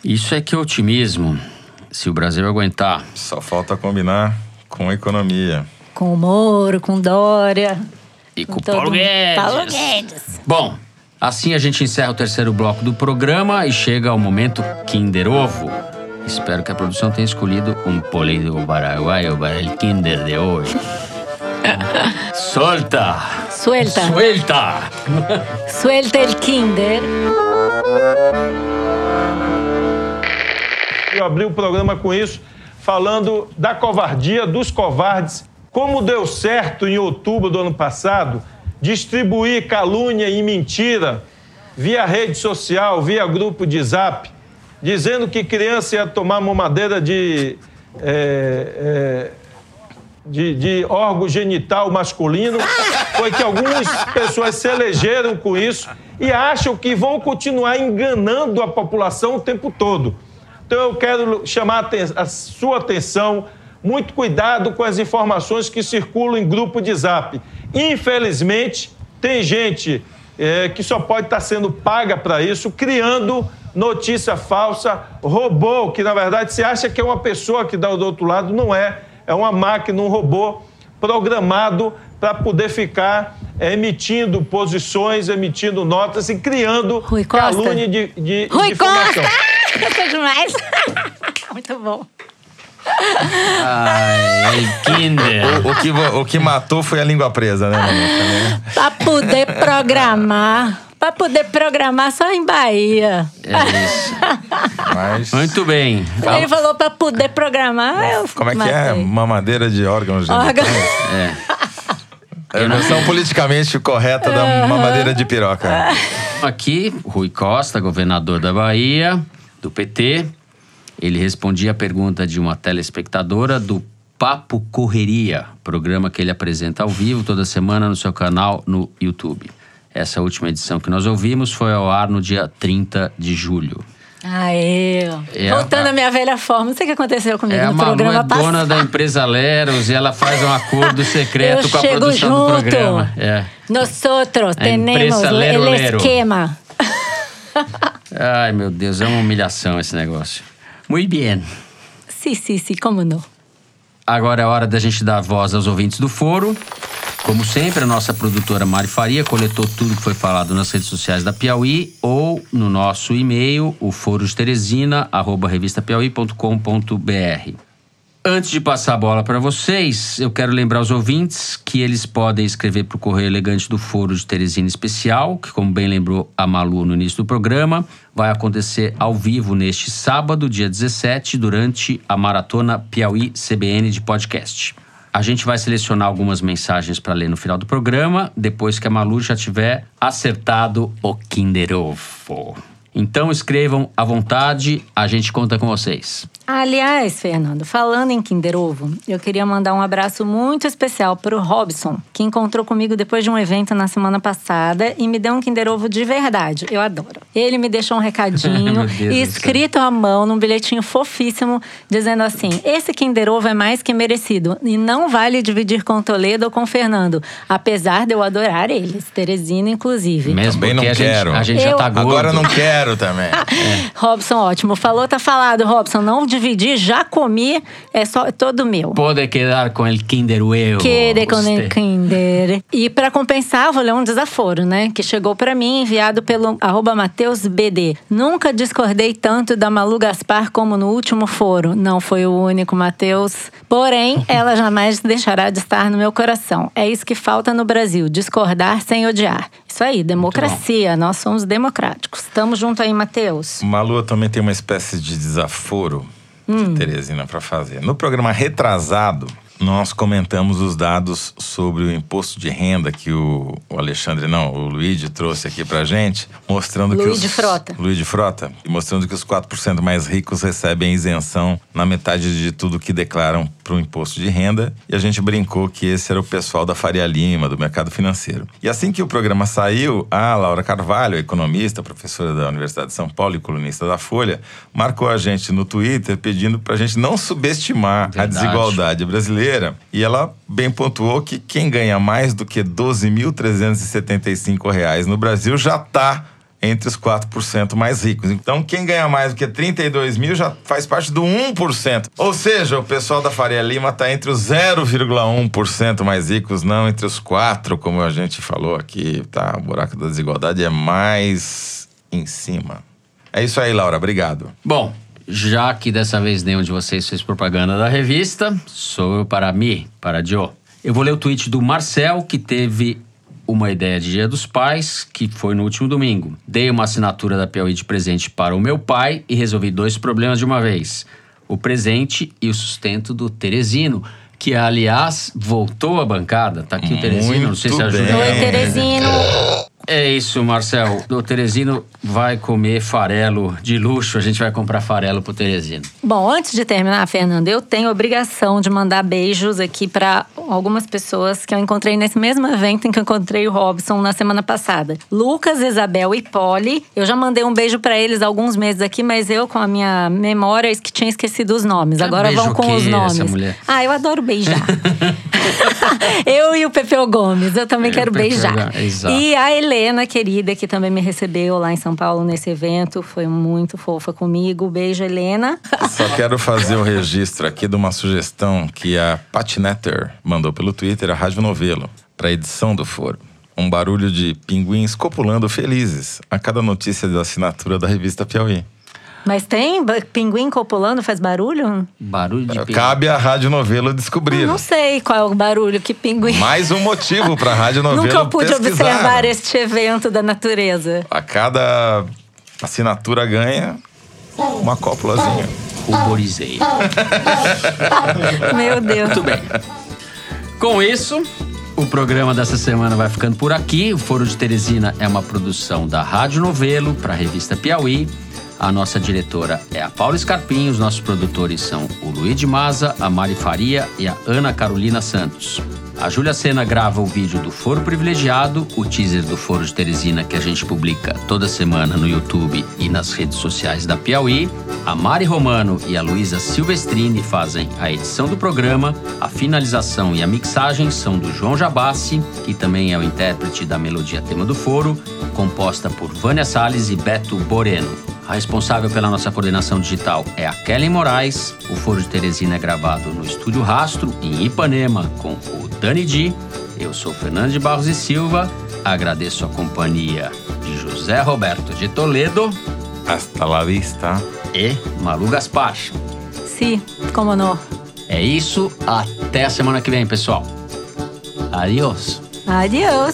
Isso é que é otimismo. Se o Brasil aguentar. Só falta combinar com a economia. Com o Moro, com Dória. E com o todo Paulo mundo. Guedes. Paulo Guedes. Bom, assim a gente encerra o terceiro bloco do programa e chega ao momento Kinder Ovo. Espero que a produção tenha escolhido um político paraguaio para o Kinder de hoje. (laughs) Solta! Suelta. Suelta! Suelta el Kinder. Eu abri o programa com isso, falando da covardia dos covardes. Como deu certo em outubro do ano passado distribuir calúnia e mentira via rede social, via grupo de zap, dizendo que criança ia tomar mamadeira de, é, é, de, de órgão genital masculino. Foi que algumas pessoas se elegeram com isso e acham que vão continuar enganando a população o tempo todo. Então eu quero chamar a sua atenção, muito cuidado com as informações que circulam em grupo de zap. Infelizmente, tem gente eh, que só pode estar sendo paga para isso, criando notícia falsa, robô, que na verdade se acha que é uma pessoa que dá do outro lado, não é. É uma máquina, um robô programado para poder ficar eh, emitindo posições, emitindo notas e criando Costa. calúnia de, de, Rui difamação. Costa! (laughs) Eu sou demais. (laughs) Muito bom. Ai, Kinder. O, o que, o que matou foi a língua presa, né, Manuca? Pra poder programar. Pra poder programar só em Bahia. É isso. Mas. Muito bem. Ele falou pra poder programar, eu Como é que é? matei. Mamadeira de órgãos Órgão. É. É a versão politicamente correta da mamadeira de piroca. Aqui, Rui Costa, governador da Bahia, do PT. Ele respondia a pergunta de uma telespectadora do Papo Correria, programa que ele apresenta ao vivo toda semana no seu canal no YouTube. Essa última edição que nós ouvimos foi ao ar no dia 30 de julho. Aê. É, Voltando à minha velha forma, não sei o que aconteceu comigo É, no programa é dona passado. da empresa Leros e ela faz um acordo (laughs) secreto com a produção junto. do programa. É. Empresa Lero el Lero. esquema. Ai, meu Deus, é uma humilhação esse negócio. Muito bem. Sim, sim, sim, como não? Agora é hora da gente dar voz aos ouvintes do foro. Como sempre, a nossa produtora Mari Faria coletou tudo que foi falado nas redes sociais da Piauí ou no nosso e-mail, o forosteresina.revistapiauí.com.br. Antes de passar a bola para vocês, eu quero lembrar os ouvintes que eles podem escrever para o Correio Elegante do Foro de Teresina Especial, que, como bem lembrou a Malu no início do programa, vai acontecer ao vivo neste sábado, dia 17, durante a maratona Piauí CBN de podcast. A gente vai selecionar algumas mensagens para ler no final do programa, depois que a Malu já tiver acertado o Kinder Ovo. Então escrevam à vontade, a gente conta com vocês. Aliás, Fernando, falando em Kinder Ovo, eu queria mandar um abraço muito especial pro Robson, que encontrou comigo depois de um evento na semana passada e me deu um Kinder Ovo de verdade. Eu adoro. Ele me deixou um (laughs) recadinho escrito à mão num bilhetinho fofíssimo, dizendo assim: esse Kinder Ovo é mais que merecido e não vale dividir com Toledo ou com Fernando, apesar de eu adorar eles, Teresina inclusive. Mesmo Também porque não a gente, quero. a gente já Eu- tá gordo. Agora não quero (laughs) também. (laughs) Robson, ótimo. Falou, tá falado, Robson. Não dividir, já comi, é só é todo meu. Pode quedar com el Kinder Huevo. Quede com el Kinder. E pra compensar, vou ler um desaforo, né? Que chegou pra mim, enviado pelo arroba MatheusBD. Nunca discordei tanto da Malu Gaspar como no último foro. Não foi o único, Matheus. Porém, (laughs) ela jamais deixará de estar no meu coração. É isso que falta no Brasil: discordar sem odiar. Isso aí, democracia. Nós somos democráticos. Tamo junto aí, Matheus. Malu também tem uma espécie de desaforo de Teresina para fazer. No programa retrasado, nós comentamos os dados sobre o imposto de renda que o, o Alexandre, não, o Luigi trouxe aqui pra gente, mostrando que Luigi os Frota. Luigi Frota, e mostrando que os 4% mais ricos recebem isenção na metade de tudo que declaram para o imposto de renda. E a gente brincou que esse era o pessoal da Faria Lima, do mercado financeiro. E assim que o programa saiu, a Laura Carvalho, economista, professora da Universidade de São Paulo e colunista da Folha, marcou a gente no Twitter pedindo para a gente não subestimar a Verdade. desigualdade brasileira. E ela bem pontuou que quem ganha mais do que 12.375 reais no Brasil já está entre os 4% mais ricos. Então, quem ganha mais do que 32 mil já faz parte do 1%. Ou seja, o pessoal da Faria Lima está entre os 0,1% mais ricos, não entre os 4%, como a gente falou aqui. Tá? O buraco da desigualdade é mais em cima. É isso aí, Laura. Obrigado. Bom, já que dessa vez nenhum de vocês fez propaganda da revista, sou eu para mim, para Joe. Eu vou ler o tweet do Marcel, que teve uma ideia de Dia dos Pais, que foi no último domingo. Dei uma assinatura da Piauí de presente para o meu pai e resolvi dois problemas de uma vez: o presente e o sustento do Teresino. Que, aliás, voltou à bancada. Tá aqui o Teresino, não sei se ajuda. Oi, Teresino. É isso, Marcel. O Teresino vai comer farelo de luxo. A gente vai comprar farelo pro Teresino. Bom, antes de terminar, Fernanda, eu tenho obrigação de mandar beijos aqui para algumas pessoas que eu encontrei nesse mesmo evento em que eu encontrei o Robson na semana passada. Lucas, Isabel e Polly. Eu já mandei um beijo para eles há alguns meses aqui, mas eu, com a minha memória, que tinha esquecido os nomes. Já Agora vão com os nomes. essa mulher? Ah, eu adoro beijar. (laughs) (laughs) eu e o Pepeu Gomes, eu também É, quero beijar. Exato. E a Helena, querida, que também me recebeu lá em São Paulo nesse evento, foi muito fofa comigo. Beijo, Helena. Só quero fazer o registro aqui de uma sugestão que a Patinetter mandou pelo Twitter, a Rádio Novelo, para edição do Foro. Um barulho de pinguins copulando felizes a cada notícia da assinatura da revista Piauí. Mas tem pinguim copulando, faz barulho? Barulho de Cabe à Rádio Novelo descobrir. Não sei qual é o barulho que pinguim. Mais um motivo para a Rádio (laughs) Novelo Nunca pude pesquisar. observar este evento da natureza. A cada assinatura ganha uma cópulazinha. Ruborizei. (laughs) Meu Deus. Muito bem. Com isso, o programa dessa semana vai ficando por aqui. O Foro de Teresina é uma produção da Rádio Novelo para a revista Piauí. A nossa diretora é a Paula Scarpim, os nossos produtores são o Luiz de Maza, a Mari Faria e a Ana Carolina Santos. A Júlia Sena grava o vídeo do Foro Privilegiado, o teaser do Foro de Teresina que a gente publica toda semana no YouTube e nas redes sociais da Piauí. A Mari Romano e a Luísa Silvestrini fazem a edição do programa. A finalização e a mixagem são do João Jabassi, que também é o intérprete da melodia tema do Foro, composta por Vânia Salles e Beto Boreno. A responsável pela nossa coordenação digital é a Kellen Moraes. O Foro de Teresina é gravado no Estúdio Rastro, em Ipanema, com o Dani Di. Eu sou Fernando de Barros e Silva. Agradeço a companhia de José Roberto de Toledo Hasta la vista. e Malu Gaspar. Sim, como não. É isso. Até a semana que vem, pessoal. Adiós. Adiós.